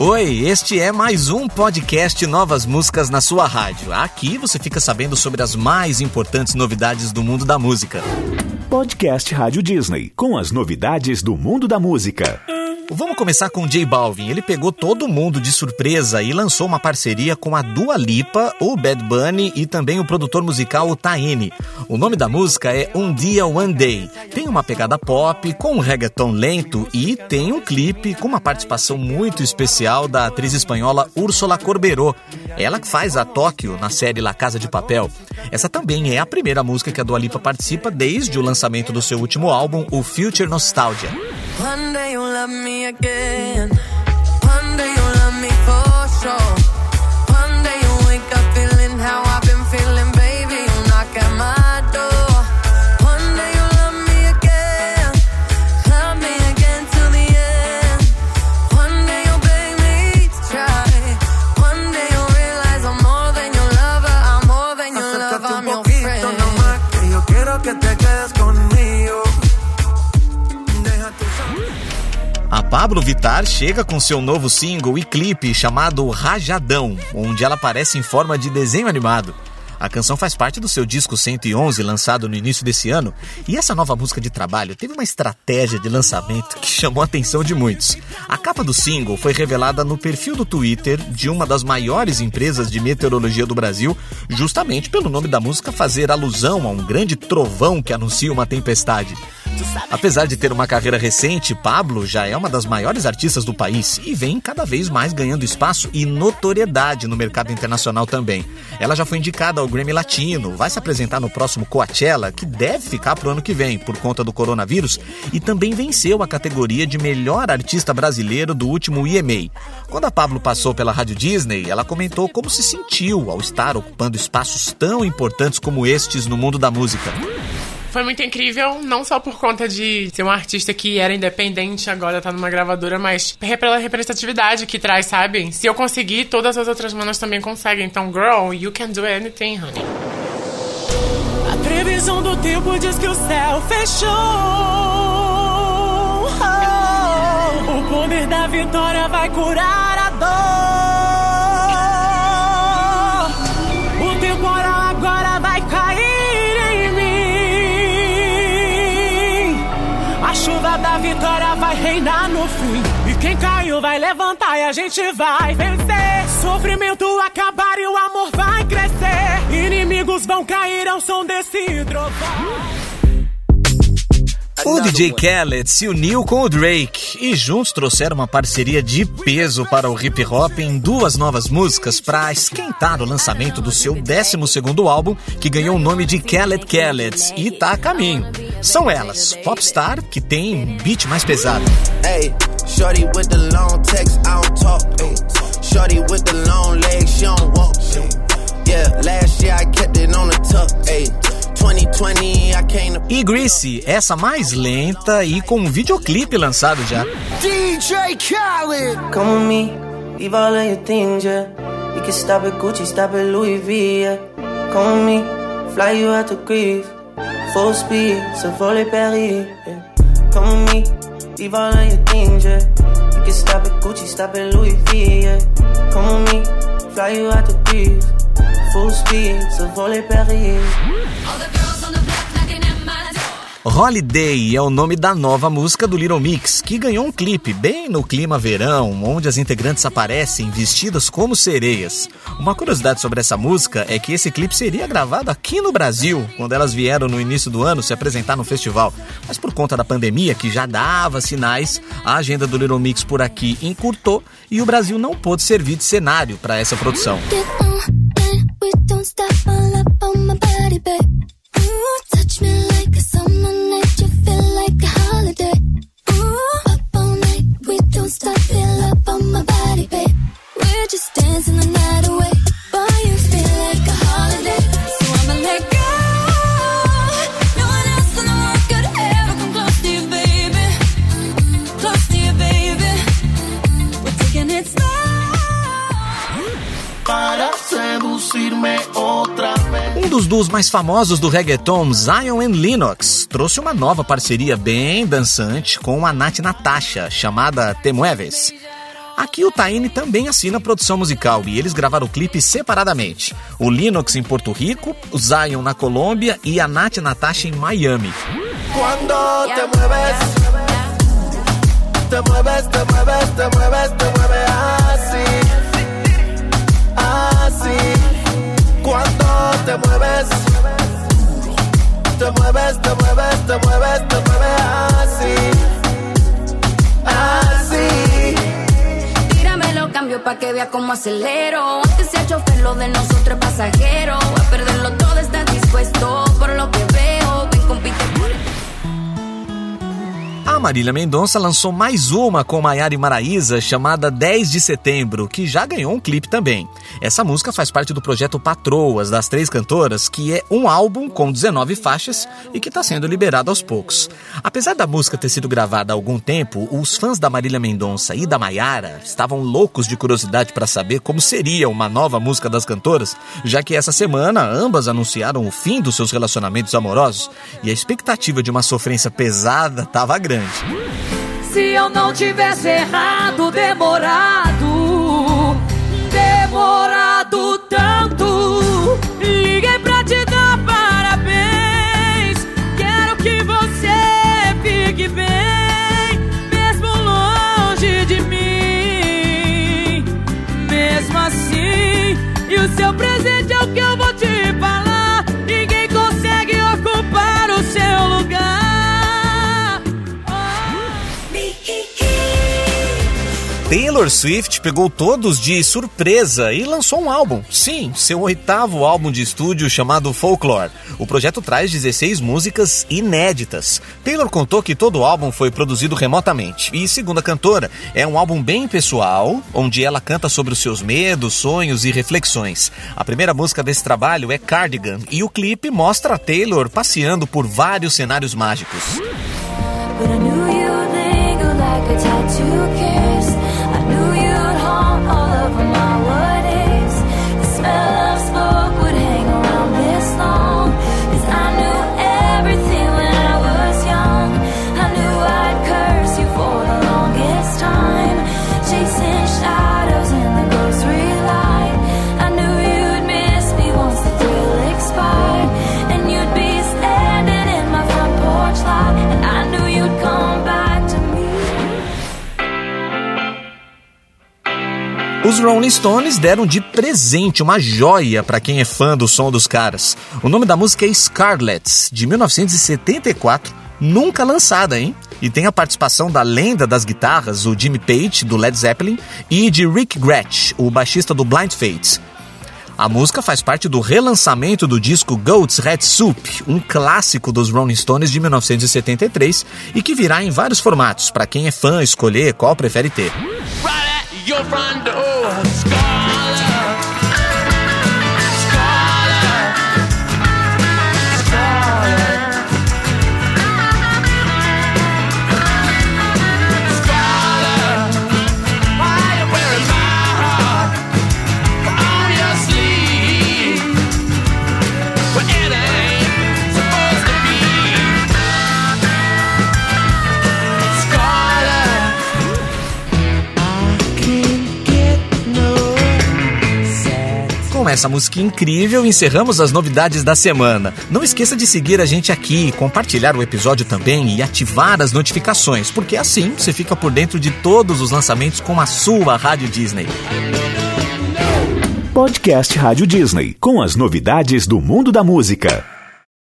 Oi, este é mais um podcast Novas Músicas na sua rádio. Aqui você fica sabendo sobre as mais importantes novidades do mundo da música. Podcast Rádio Disney, com as novidades do mundo da música. Vamos começar com J Balvin. Ele pegou todo mundo de surpresa e lançou uma parceria com a Dua Lipa, o Bad Bunny e também o produtor musical Taine. O nome da música é Um Dia One Day. Tem uma pegada pop com um reggaeton lento e tem um clipe com uma participação muito especial da atriz espanhola Úrsula Corberó. Ela que faz a Tóquio na série La Casa de Papel. Essa também é a primeira música que a Dua Lipa participa desde o lançamento do seu último álbum, o Future Nostalgia. One day love me again. One day you'll love me for sure. One day you'll wake up feeling how I've been feeling, baby. You'll knock at my door. One day you'll love me again. Love me again till the end. One day you'll beg me to try. One day you'll realize I'm more than your lover. I'm more than your lover. I'm your friend. No que yo quiero que te quedes. Pablo Vittar chega com seu novo single e clipe chamado Rajadão, onde ela aparece em forma de desenho animado. A canção faz parte do seu disco 111, lançado no início desse ano, e essa nova música de trabalho teve uma estratégia de lançamento que chamou a atenção de muitos. A capa do single foi revelada no perfil do Twitter de uma das maiores empresas de meteorologia do Brasil, justamente pelo nome da música fazer alusão a um grande trovão que anuncia uma tempestade. Apesar de ter uma carreira recente, Pablo já é uma das maiores artistas do país e vem cada vez mais ganhando espaço e notoriedade no mercado internacional também. Ela já foi indicada ao Grammy Latino, vai se apresentar no próximo Coachella, que deve ficar pro ano que vem por conta do coronavírus, e também venceu a categoria de melhor artista brasileiro do último EMA. Quando a Pablo passou pela Rádio Disney, ela comentou como se sentiu ao estar ocupando espaços tão importantes como estes no mundo da música. Foi muito incrível, não só por conta de ser um artista que era independente, agora tá numa gravadora, mas pela representatividade que traz, sabe? Se eu conseguir, todas as outras manas também conseguem. Então, girl, you can do anything, honey. A previsão do tempo diz que o céu fechou. Oh, o poder da vitória vai curar a dor. Fim. E quem caiu vai levantar e a gente vai vencer. Sofrimento acabar e o amor vai crescer. Inimigos vão cair ao som desse trovão. O DJ Khaled se uniu com o Drake e juntos trouxeram uma parceria de peso para o hip hop em duas novas músicas para esquentar o lançamento do seu 12º álbum, que ganhou o nome de Khaled Khaled e tá a caminho. São elas, Popstar, que tem um beat mais pesado. Hey, shorty with the long text, I don't talk. Hey, shorty with the long legs, she don't walk. Yeah, last year I kept it on the tuck. Hey. E Greasy, essa mais lenta e com um videoclipe lançado já. DJ Khaled! Come with me, leave all of your things, yeah. You can stop at Gucci, stop at Louis V, yeah. Come with me, fly you out to Greece. Full speed, so volley Paris, yeah. Come with me, leave all of your things, yeah. You can stop at Gucci, stop at Louis V, yeah. Come with me, fly you out to Greece. Full speed, so volley Paris. Holiday é o nome da nova música do Little Mix, que ganhou um clipe bem no clima verão, onde as integrantes aparecem vestidas como sereias. Uma curiosidade sobre essa música é que esse clipe seria gravado aqui no Brasil, quando elas vieram no início do ano se apresentar no festival. Mas por conta da pandemia, que já dava sinais, a agenda do Little Mix por aqui encurtou e o Brasil não pôde servir de cenário para essa produção. Um dos duos mais famosos do reggaeton, Zion and Lennox, trouxe uma nova parceria bem dançante com a Nath Natasha, chamada Te Mueves. Aqui o Taine também assina produção musical e eles gravaram o clipe separadamente. O Linux em Porto Rico, o Zion na Colômbia e a Nath Natasha em Miami. Assim, assim. Quando te mueves, te mueves, te mueves, te mueves, te mueves assim, assim. cambio pa' que vea cómo acelero. Antes sea chofer, lo de nosotros pasajero. A perderlo todo, estás dispuesto por lo que veo. Ven, compite A Marília Mendonça lançou mais uma com Maiara e Maraísa chamada 10 de Setembro, que já ganhou um clipe também. Essa música faz parte do projeto Patroas das Três Cantoras, que é um álbum com 19 faixas e que está sendo liberado aos poucos. Apesar da música ter sido gravada há algum tempo, os fãs da Marília Mendonça e da Maiara estavam loucos de curiosidade para saber como seria uma nova música das cantoras, já que essa semana ambas anunciaram o fim dos seus relacionamentos amorosos e a expectativa de uma sofrência pesada estava grande. Se eu não tivesse errado, demorado, demorado tanto, liguei pra te dar parabéns. Quero que você fique bem, mesmo longe de mim. Mesmo assim, e o seu presente Taylor Swift pegou todos de surpresa e lançou um álbum. Sim, seu oitavo álbum de estúdio chamado Folklore. O projeto traz 16 músicas inéditas. Taylor contou que todo o álbum foi produzido remotamente e, segundo a cantora, é um álbum bem pessoal, onde ela canta sobre os seus medos, sonhos e reflexões. A primeira música desse trabalho é Cardigan e o clipe mostra a Taylor passeando por vários cenários mágicos. Os Rolling Stones deram de presente uma joia para quem é fã do som dos caras. O nome da música é Scarlett, de 1974, nunca lançada, hein? E tem a participação da lenda das guitarras, o Jimmy Page, do Led Zeppelin, e de Rick Gretsch, o baixista do Blind Faith. A música faz parte do relançamento do disco Goat's Red Soup, um clássico dos Rolling Stones de 1973 e que virá em vários formatos, para quem é fã escolher qual prefere ter. Right com essa música incrível, encerramos as novidades da semana. Não esqueça de seguir a gente aqui, compartilhar o episódio também e ativar as notificações, porque assim você fica por dentro de todos os lançamentos com a sua Rádio Disney. Podcast Rádio Disney, com as novidades do mundo da música.